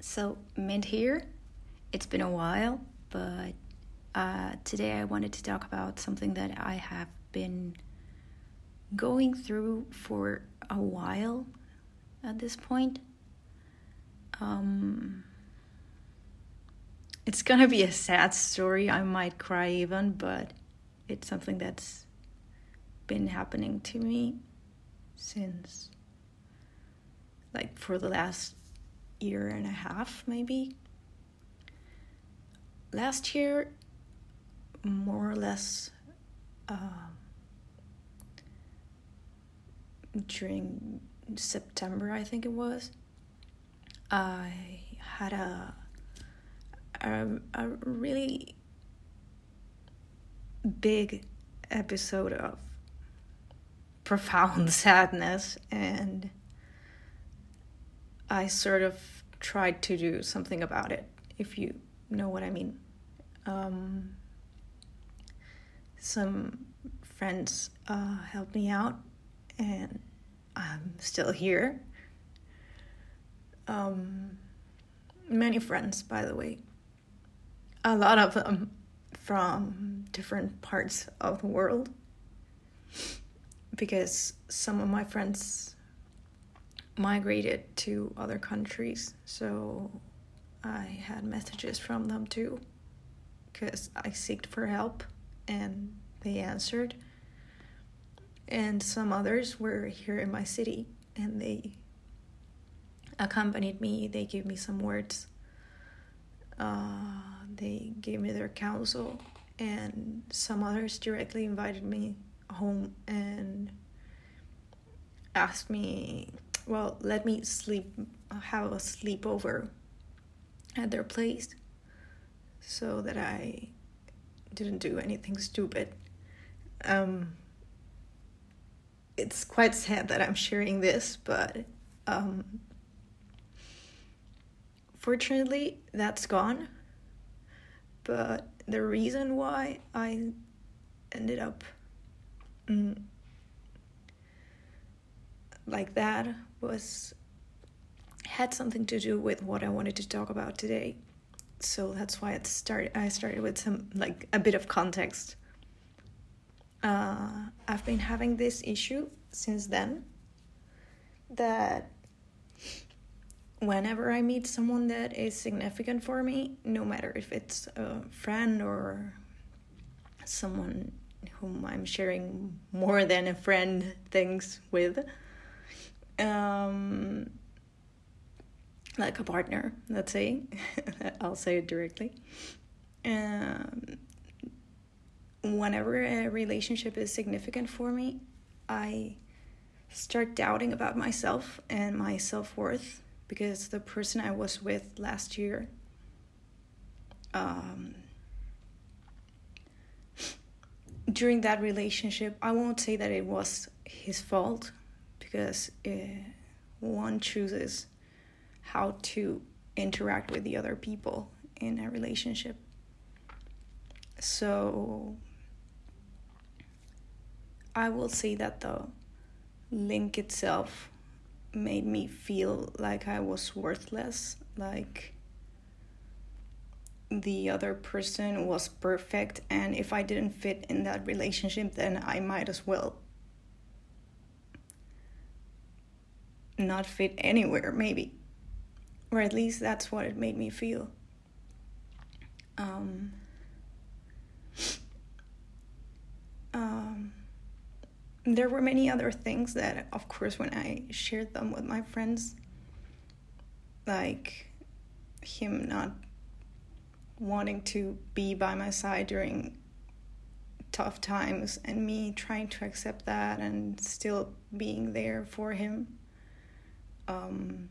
So, Mint here. It's been a while, but uh, today I wanted to talk about something that I have been going through for a while at this point. Um, it's gonna be a sad story. I might cry even, but it's something that's been happening to me since like for the last year and a half, maybe. Last year, more or less, uh, during September, I think it was, I had a a, a really big episode of profound sadness and I sort of tried to do something about it, if you know what I mean. Um, some friends uh, helped me out, and I'm still here. Um, many friends, by the way. A lot of them from different parts of the world. Because some of my friends migrated to other countries, so I had messages from them too, because I seeked for help and they answered. And some others were here in my city and they accompanied me, they gave me some words, uh, they gave me their counsel, and some others directly invited me home and asked me well, let me sleep, have a sleepover at their place so that I didn't do anything stupid. Um, it's quite sad that I'm sharing this, but um, fortunately, that's gone. But the reason why I ended up mm, like that was had something to do with what I wanted to talk about today. So that's why it started I started with some like a bit of context. Uh, I've been having this issue since then that whenever I meet someone that is significant for me, no matter if it's a friend or someone whom I'm sharing more than a friend things with, um, like a partner, let's say, I'll say it directly. Um, whenever a relationship is significant for me, I start doubting about myself and my self worth because the person I was with last year. Um, during that relationship, I won't say that it was his fault because uh, one chooses how to interact with the other people in a relationship. So I will say that the link itself made me feel like I was worthless, like the other person was perfect, and if I didn't fit in that relationship, then I might as well not fit anywhere, maybe. Or at least that's what it made me feel. Um, um, there were many other things that, of course, when I shared them with my friends, like him not wanting to be by my side during tough times and me trying to accept that and still being there for him um,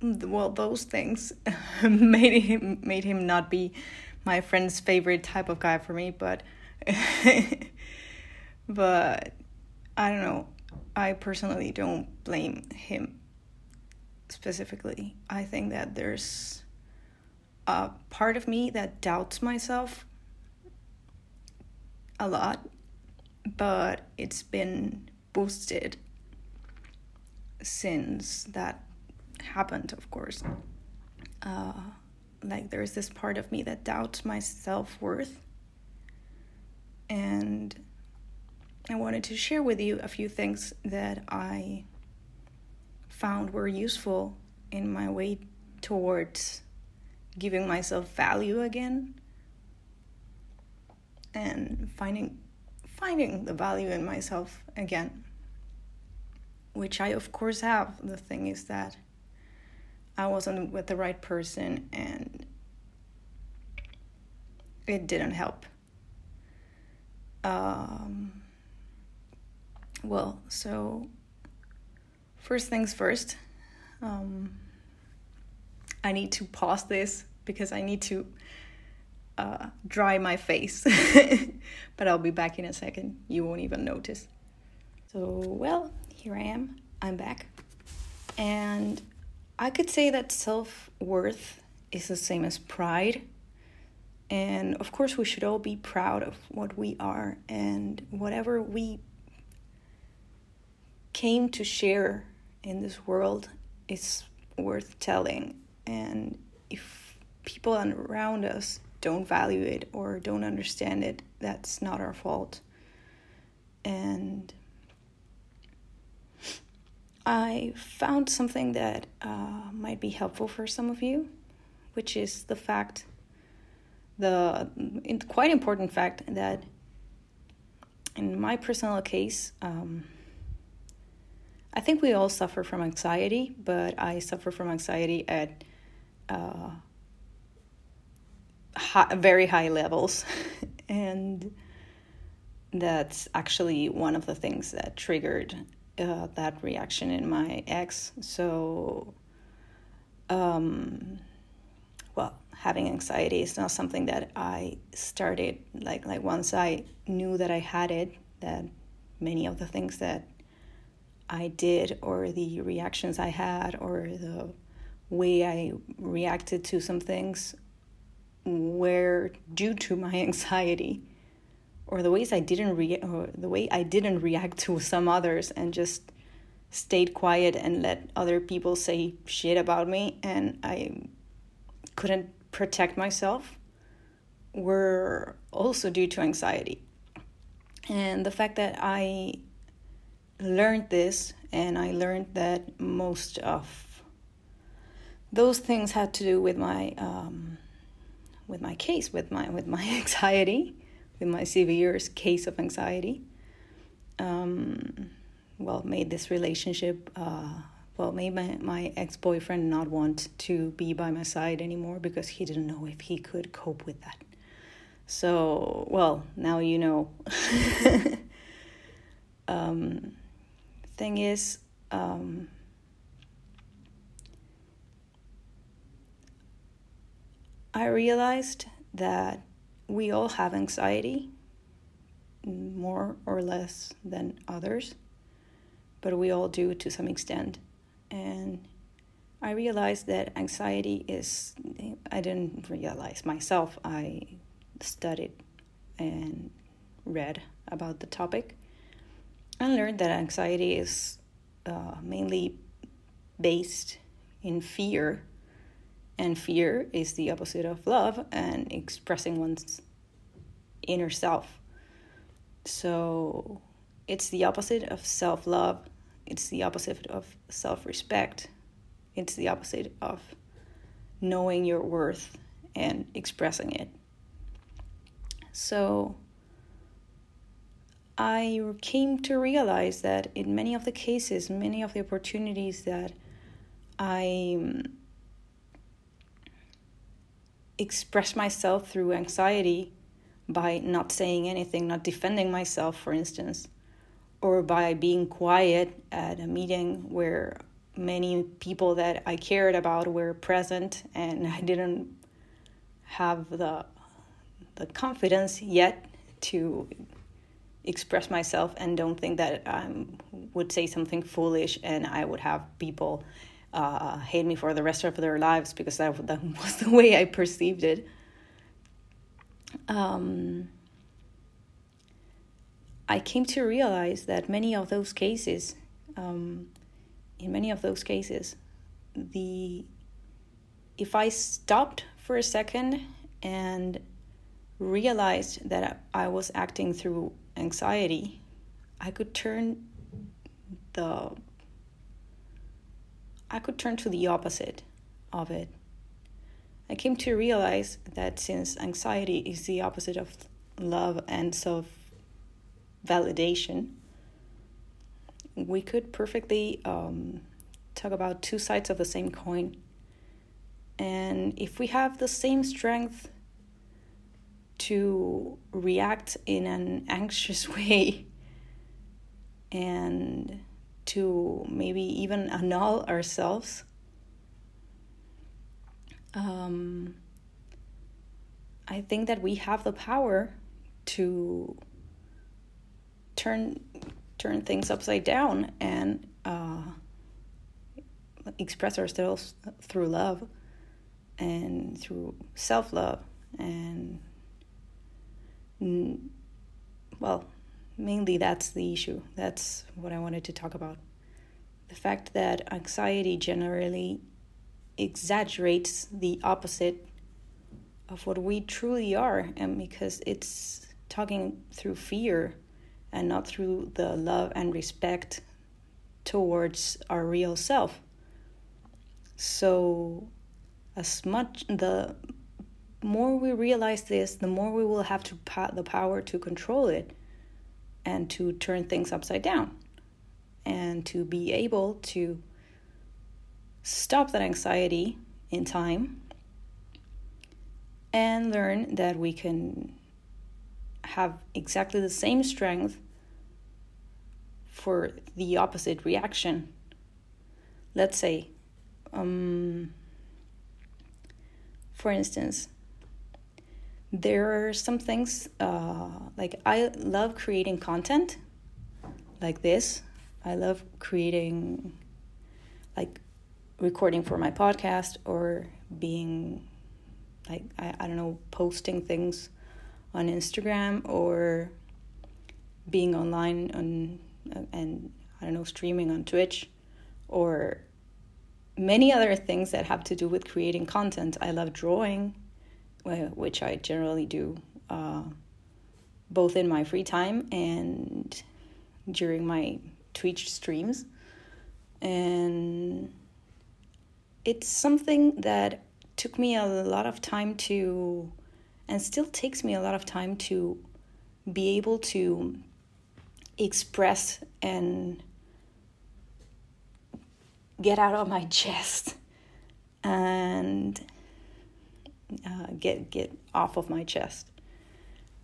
well, those things made him made him not be my friend's favorite type of guy for me, but but I don't know. I personally don't blame him specifically. I think that there's a part of me that doubts myself a lot, but it's been boosted since that happened, of course. Uh, like there's this part of me that doubts my self worth. And I wanted to share with you a few things that I found were useful in my way towards giving myself value again and finding finding the value in myself again which I of course have. The thing is that I wasn't with the right person and it didn't help. Um, well so first things first um, I need to pause this because I need to uh, dry my face. but I'll be back in a second. You won't even notice. So, well, here I am. I'm back. And I could say that self worth is the same as pride. And of course, we should all be proud of what we are and whatever we came to share in this world is worth telling. And if people around us don't value it or don't understand it, that's not our fault. And I found something that uh, might be helpful for some of you, which is the fact, the quite important fact that in my personal case, um, I think we all suffer from anxiety, but I suffer from anxiety at uh, high, very high levels. and that's actually one of the things that triggered uh, that reaction in my ex. So, um, well, having anxiety is not something that I started like like once I knew that I had it. That many of the things that I did, or the reactions I had, or the way I reacted to some things were due to my anxiety or the ways I didn't re- or the way I didn't react to some others and just stayed quiet and let other people say shit about me and I couldn't protect myself were also due to anxiety. And the fact that I learned this and I learned that most of those things had to do with my um, with my case, with my with my anxiety, with my severe case of anxiety. Um, well, made this relationship. Uh, well, made my, my ex boyfriend not want to be by my side anymore because he didn't know if he could cope with that. So, well, now you know. um, thing is, um, I realized that we all have anxiety, more or less than others, but we all do to some extent. And I realized that anxiety is, I didn't realize myself, I studied and read about the topic and learned that anxiety is uh, mainly based in fear and fear is the opposite of love and expressing one's inner self. So it's the opposite of self love, it's the opposite of self respect, it's the opposite of knowing your worth and expressing it. So I came to realize that in many of the cases, many of the opportunities that I express myself through anxiety by not saying anything, not defending myself, for instance, or by being quiet at a meeting where many people that I cared about were present and I didn't have the the confidence yet to express myself and don't think that I would say something foolish and I would have people uh, hate me for the rest of their lives because that, that was the way I perceived it. Um, I came to realize that many of those cases, um, in many of those cases, the if I stopped for a second and realized that I was acting through anxiety, I could turn the I could turn to the opposite of it. I came to realize that since anxiety is the opposite of love and self validation, we could perfectly um, talk about two sides of the same coin. And if we have the same strength to react in an anxious way and to maybe even annul ourselves, um, I think that we have the power to turn turn things upside down and uh, express ourselves through love and through self love and well mainly that's the issue. That's what i wanted to talk about. The fact that anxiety generally exaggerates the opposite of what we truly are and because it's talking through fear and not through the love and respect towards our real self. So as much the more we realize this the more we will have to pa- the power to control it and to turn things upside down and to be able to stop that anxiety in time and learn that we can have exactly the same strength for the opposite reaction. Let's say, um, for instance, there are some things uh, like I love creating content like this. I love creating like recording for my podcast or being like I, I don't know posting things on Instagram or being online on and I don't know streaming on Twitch or many other things that have to do with creating content. I love drawing, which I generally do uh, both in my free time and during my Twitch streams. And it's something that took me a lot of time to, and still takes me a lot of time to be able to express and get out of my chest and uh, get get off of my chest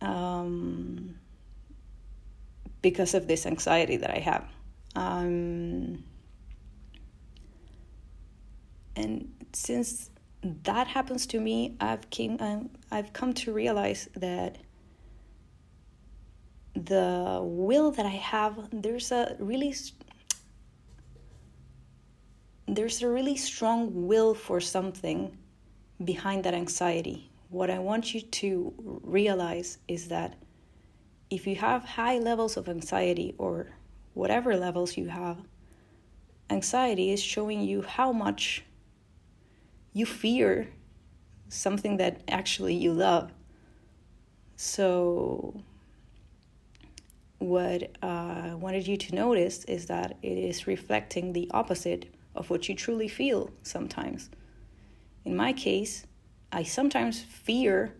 um, because of this anxiety that I have. Um, and since that happens to me, I've came um, I've come to realize that the will that I have there's a really there's a really strong will for something behind that anxiety. What I want you to realize is that if you have high levels of anxiety or whatever levels you have, anxiety is showing you how much you fear something that actually you love. So, what uh, I wanted you to notice is that it is reflecting the opposite of what you truly feel sometimes. In my case, I sometimes fear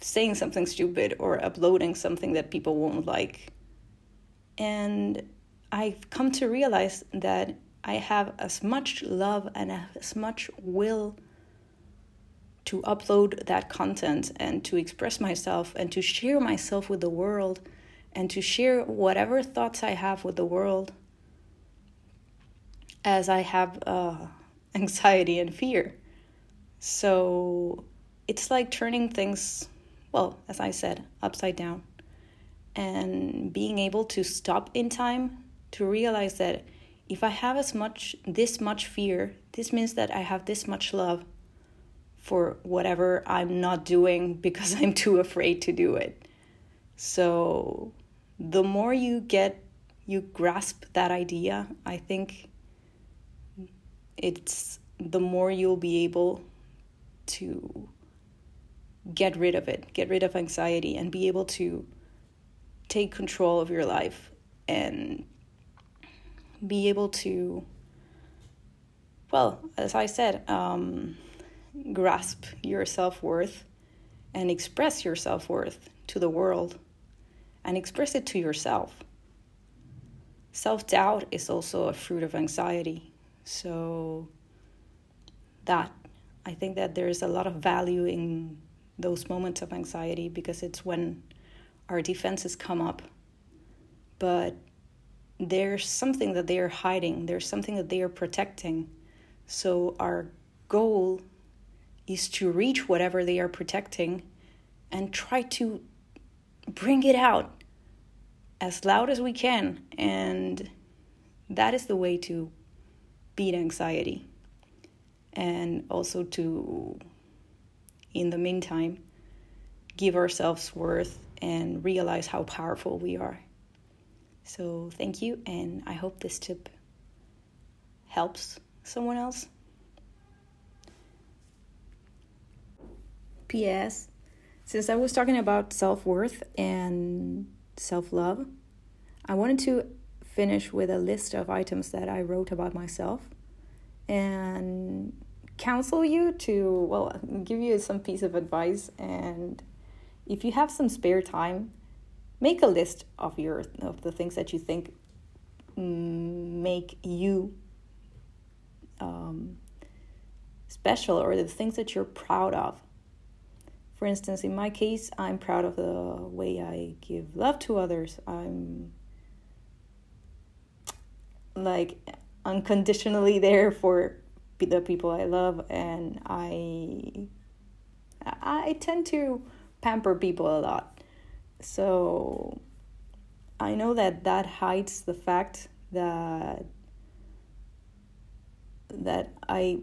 saying something stupid or uploading something that people won't like. And I've come to realize that I have as much love and as much will to upload that content and to express myself and to share myself with the world and to share whatever thoughts I have with the world as I have uh, anxiety and fear. So it's like turning things, well, as I said, upside down and being able to stop in time to realize that if I have as much this much fear, this means that I have this much love for whatever I'm not doing because I'm too afraid to do it. So the more you get you grasp that idea, I think it's the more you'll be able to get rid of it, get rid of anxiety, and be able to take control of your life and be able to, well, as I said, um, grasp your self worth and express your self worth to the world and express it to yourself. Self doubt is also a fruit of anxiety. So, that I think that there's a lot of value in those moments of anxiety because it's when our defenses come up. But there's something that they are hiding, there's something that they are protecting. So, our goal is to reach whatever they are protecting and try to bring it out as loud as we can. And that is the way to beat anxiety. And also to, in the meantime, give ourselves worth and realize how powerful we are. So, thank you, and I hope this tip helps someone else. P.S. Since I was talking about self worth and self love, I wanted to finish with a list of items that I wrote about myself and counsel you to, well, give you some piece of advice. And if you have some spare time, make a list of your of the things that you think make you um, special or the things that you're proud of for instance, in my case, I'm proud of the way I give love to others. I'm like unconditionally there for the people I love, and I I tend to pamper people a lot. So I know that that hides the fact that that I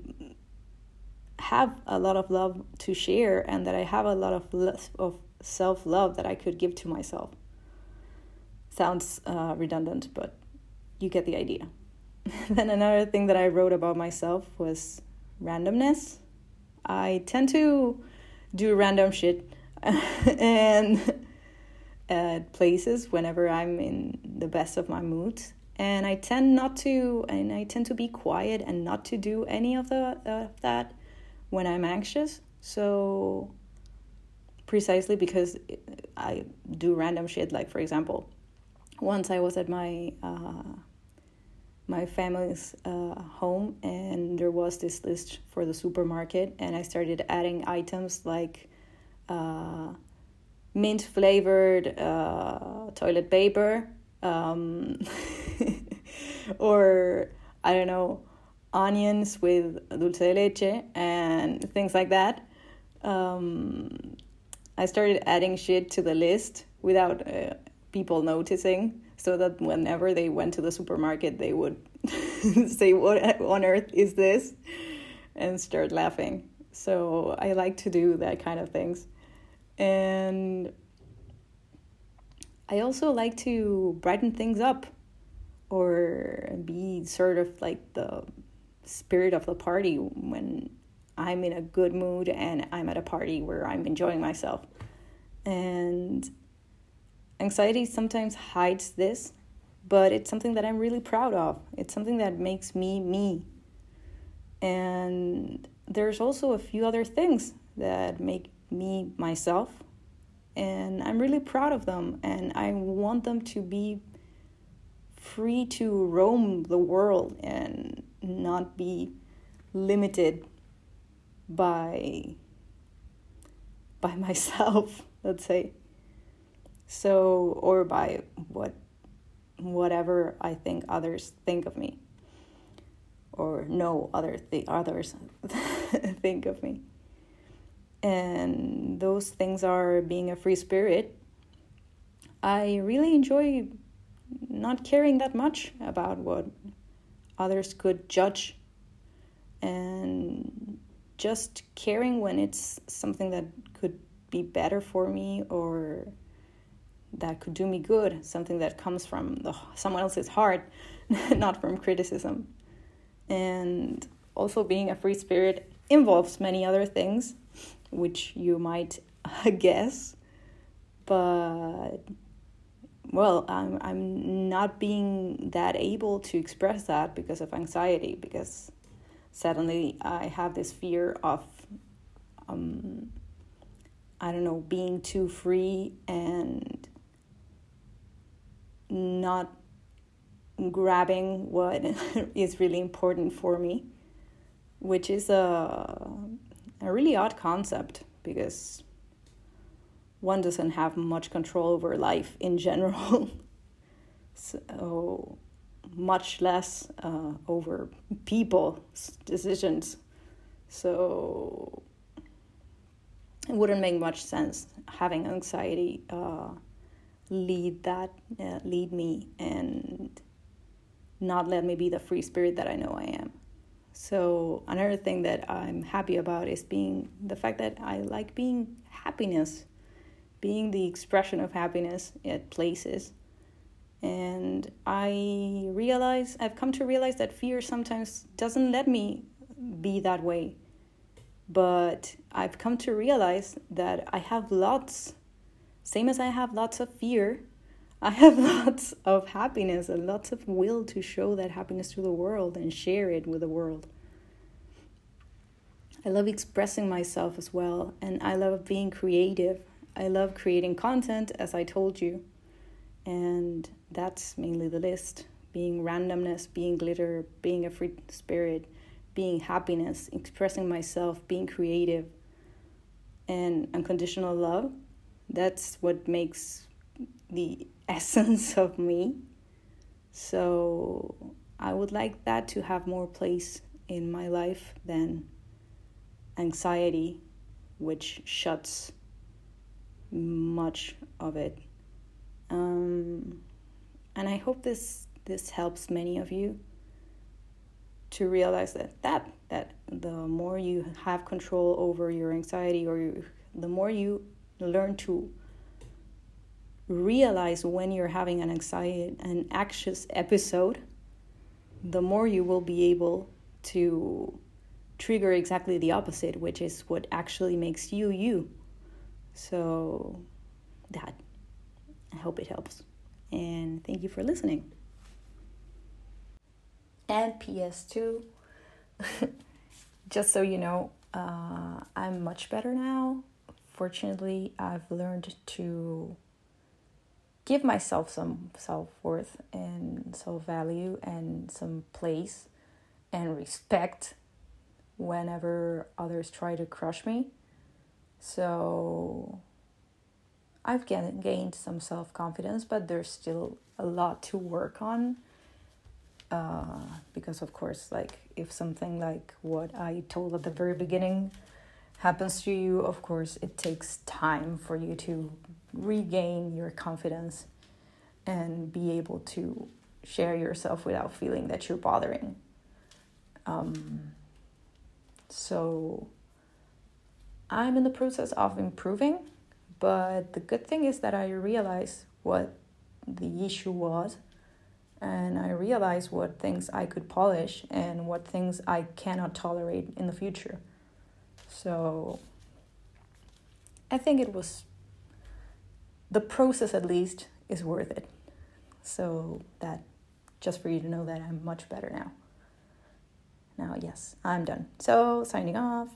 have a lot of love to share and that I have a lot of of self love that I could give to myself. Sounds uh, redundant, but you get the idea. then another thing that I wrote about myself was randomness. I tend to do random shit and at places whenever I'm in the best of my moods. And I tend not to, and I tend to be quiet and not to do any of the uh, that when I'm anxious. So, precisely because I do random shit, like for example, once I was at my uh, my family's uh, home and there was this list for the supermarket and I started adding items like uh, mint flavored uh, toilet paper um, or I don't know onions with dulce de leche and things like that. Um, I started adding shit to the list without uh, people noticing, so that whenever they went to the supermarket, they would say, What on earth is this? and start laughing. So I like to do that kind of things. And I also like to brighten things up or be sort of like the spirit of the party when I'm in a good mood and I'm at a party where I'm enjoying myself. And anxiety sometimes hides this, but it's something that I'm really proud of. It's something that makes me me. And there's also a few other things that make me myself. And I'm really proud of them. And I want them to be free to roam the world and not be limited by by myself let's say so or by what whatever i think others think of me. Or no other th- others think of me. And those things are being a free spirit. I really enjoy not caring that much about what others could judge. And just caring when it's something that could be better for me or that could do me good something that comes from the someone else's heart not from criticism and also being a free spirit involves many other things, which you might guess. But well, I'm I'm not being that able to express that because of anxiety because suddenly I have this fear of um I don't know being too free and not grabbing what is really important for me, which is a a really odd concept because one doesn't have much control over life in general. so much less uh, over people's decisions. So it wouldn't make much sense having anxiety uh, lead that uh, lead me and not let me be the free spirit that I know I am. So another thing that I'm happy about is being the fact that I like being happiness, being the expression of happiness at places. And I realize I've come to realize that fear sometimes doesn't let me be that way. But I've come to realize that I have lots same as I have lots of fear, I have lots of happiness and lots of will to show that happiness to the world and share it with the world. I love expressing myself as well, and I love being creative. I love creating content, as I told you, and that's mainly the list being randomness, being glitter, being a free spirit, being happiness, expressing myself, being creative, and unconditional love that's what makes the essence of me. So I would like that to have more place in my life than anxiety, which shuts much of it. Um, and I hope this this helps many of you to realize that that that the more you have control over your anxiety or you, the more you learn to realize when you're having an anxiety an anxious episode the more you will be able to trigger exactly the opposite which is what actually makes you you. So that i hope it helps. And thank you for listening. And ps2 just so you know uh, i'm much better now fortunately, I've learned to give myself some self worth and self value and some place and respect whenever others try to crush me. So I've gained some self confidence, but there's still a lot to work on. Uh, because, of course, like if something like what I told at the very beginning happens to you, of course, it takes time for you to regain your confidence and be able to share yourself without feeling that you're bothering. Um, so I'm in the process of improving, but the good thing is that I realize what the issue was and I realize what things I could polish and what things I cannot tolerate in the future. So I think it was the process at least is worth it. So that just for you to know that I'm much better now. Now, yes, I'm done. So signing off.